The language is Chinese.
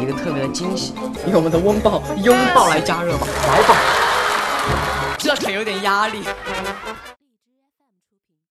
一个特别的惊喜，用我们的温饱拥抱来加热吧，来吧，这可有点压力。